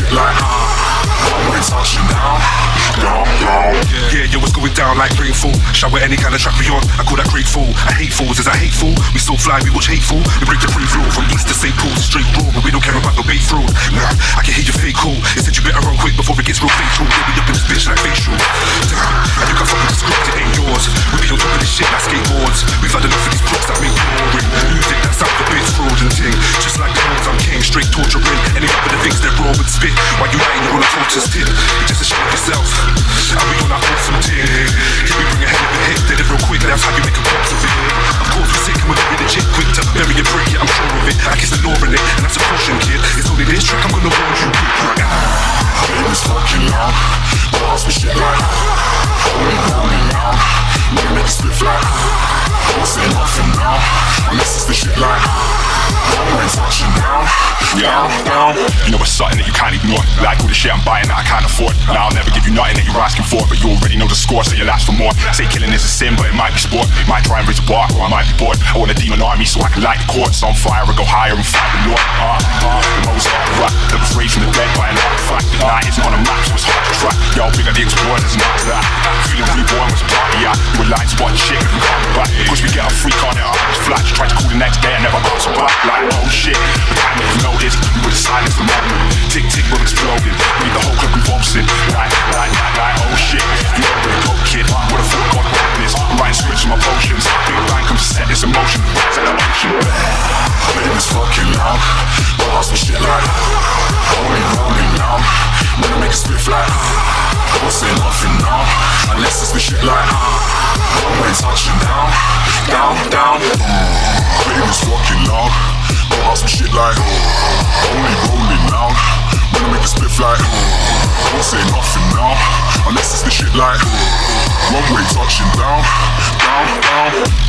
shit like huh? I wanna touch you down. Down, down. Yeah, yo, it's going down like rainfall. Shower any kind of track we on. I call that grateful. I hate fools, is I hateful. We so fly, we watch hateful. We break the free flow from east to St. Paul's, straight raw, but we don't care about the bait through. Nah, I can hear your fake call. It said you better run quick before it gets real fatal. They be up in this bitch like facial. Damn, and you can fuck with the script, it ain't yours. We be on top of this shit like skateboards. We've had enough of these props that make boring. Music that's out the bitch frozen and ting. Just like the ones I'm king, straight torturing. Anyway, spit. While you you wanna torture still. You're just a shit of yourself. And we on our awesome team. Can we bring a hell of a hit? Did it real quick, that's how you make a box of it. Of course, we're sick and we're very legit. Quick to bury break it, I'm sure of it. I kiss the law in it, and that's a caution, kid. It's only this track I'm gonna warn you. Baby's fucking now. Balls with shit like. Holy moly now. Let me make it split flat. Say nothing now. Unless it's the shit like. You know it's something that you can't ignore. Like all the shit I'm buying that I can't afford. Now I'll never give you nothing that you're asking for, but you already know the score, so you'll ask for more. Say killing is a sin, but it might be sport. Might try and raise a bar, or I might be bored. I want a demon army so I can light the courts on fire and go higher and fight the Lord. Uh, uh, the most rock that was raised from the dead by an artifact. The night isn't on a map, so it's hard to track. Yo, bigger the explorers, there's not that. Feeling reborn was a party, yeah. You were lying spot shit if you can't back. We get a freak on it, our eyes flat. Tried to call the next day I never got to back. Like, oh shit, the that you noticed, you would have silenced the moment. Tick tick, we're exploding. Need the whole club convulsing. Like, like, like, like, oh shit. You know where to go, kid. What a thought gonna happen is. Writing scripts for my potions. Big bang comes to set this emotion. Set the ocean. Baby's fucking now. Balls with shit like. Only rolling now. Me make it split flat. Uh, uh, uh, don't say nothing now. Unless it's the shit like. No ain't touching down. Down, down. Baby's fucking now. Balls with shit like. Only rolling. Let me make it split flat. Don't say nothing now. Unless it's the shit like. One way touching down. Down, down.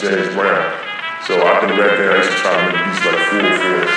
James Brown. So I think back then I used to try to make beats like Full Force.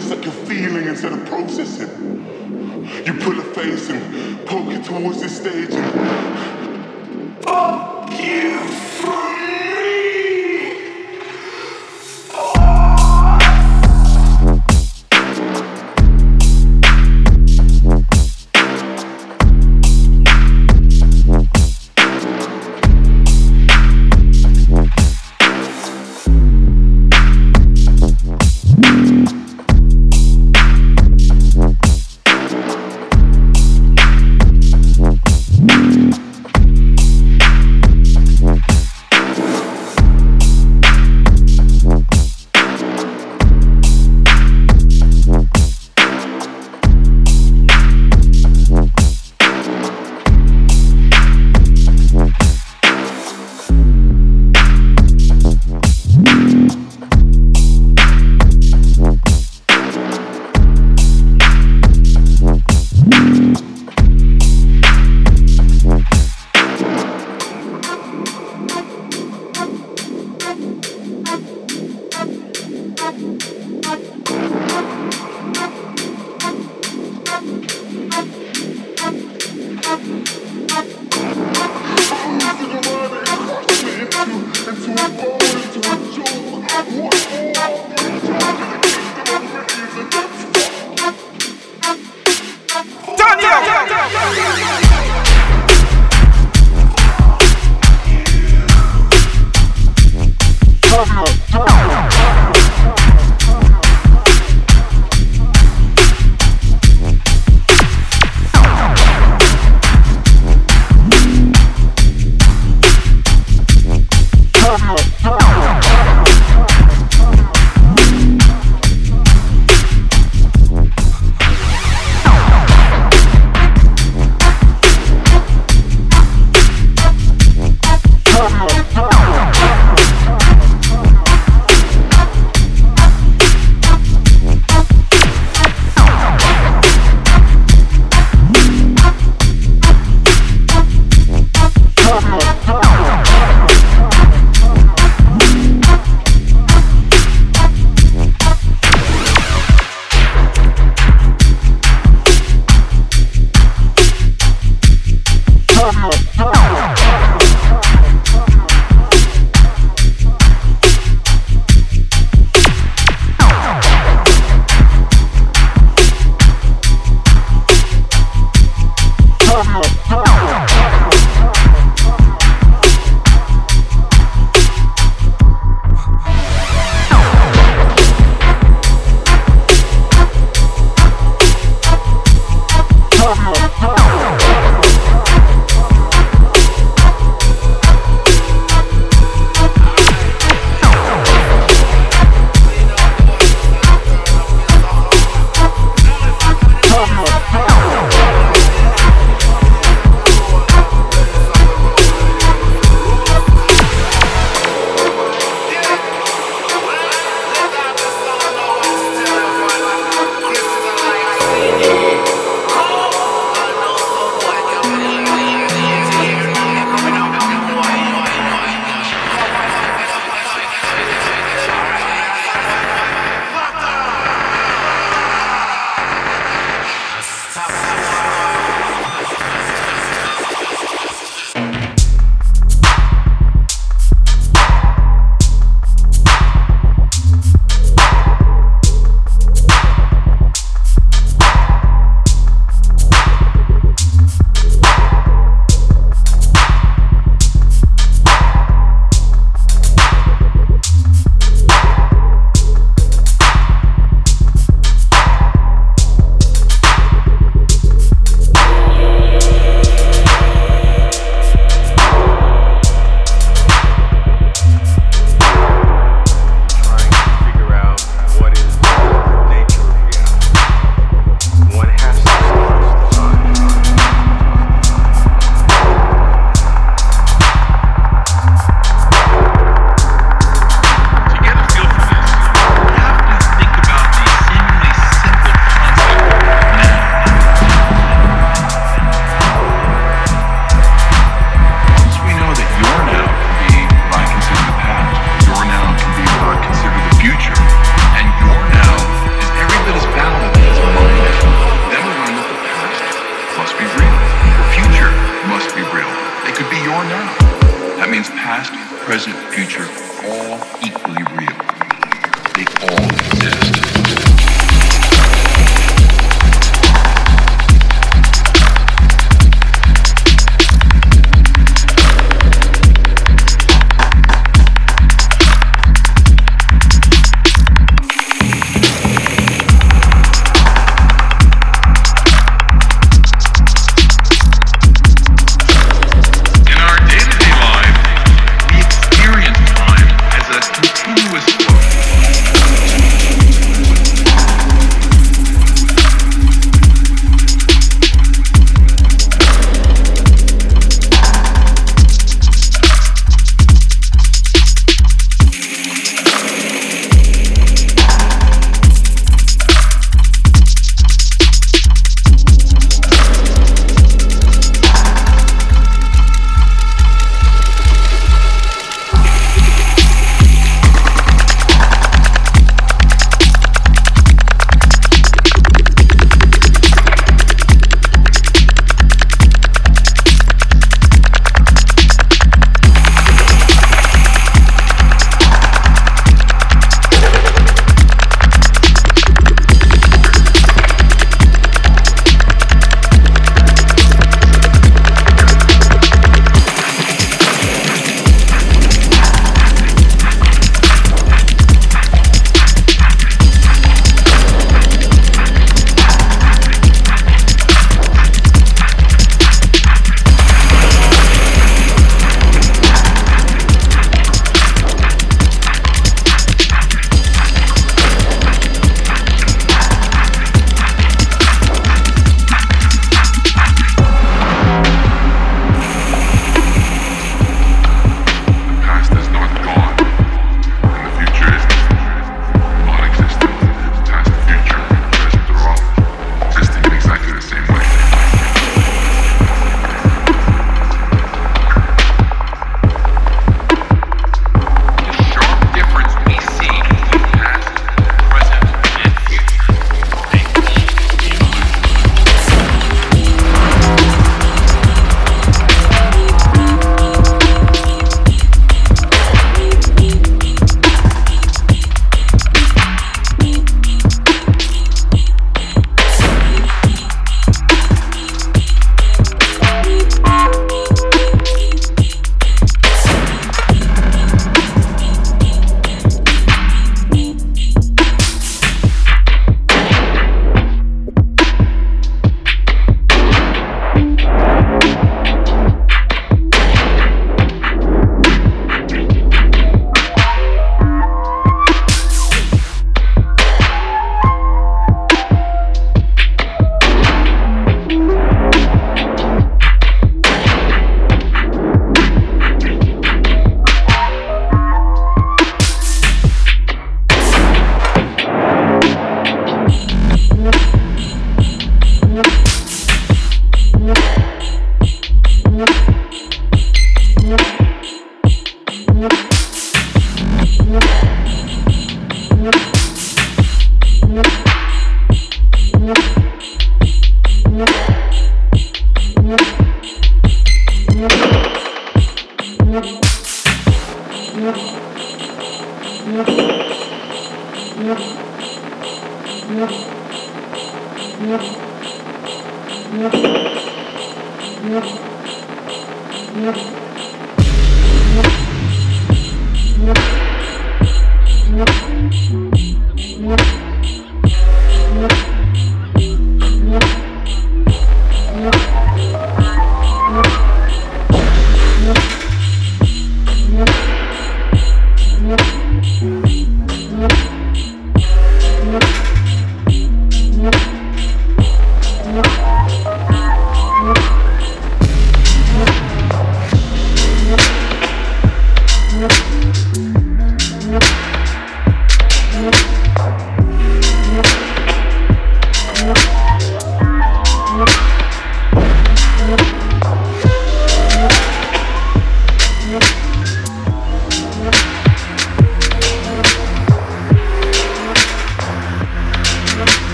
it's like you're feeling instead of processing. You pull a face and poke it towards the stage and fuck you!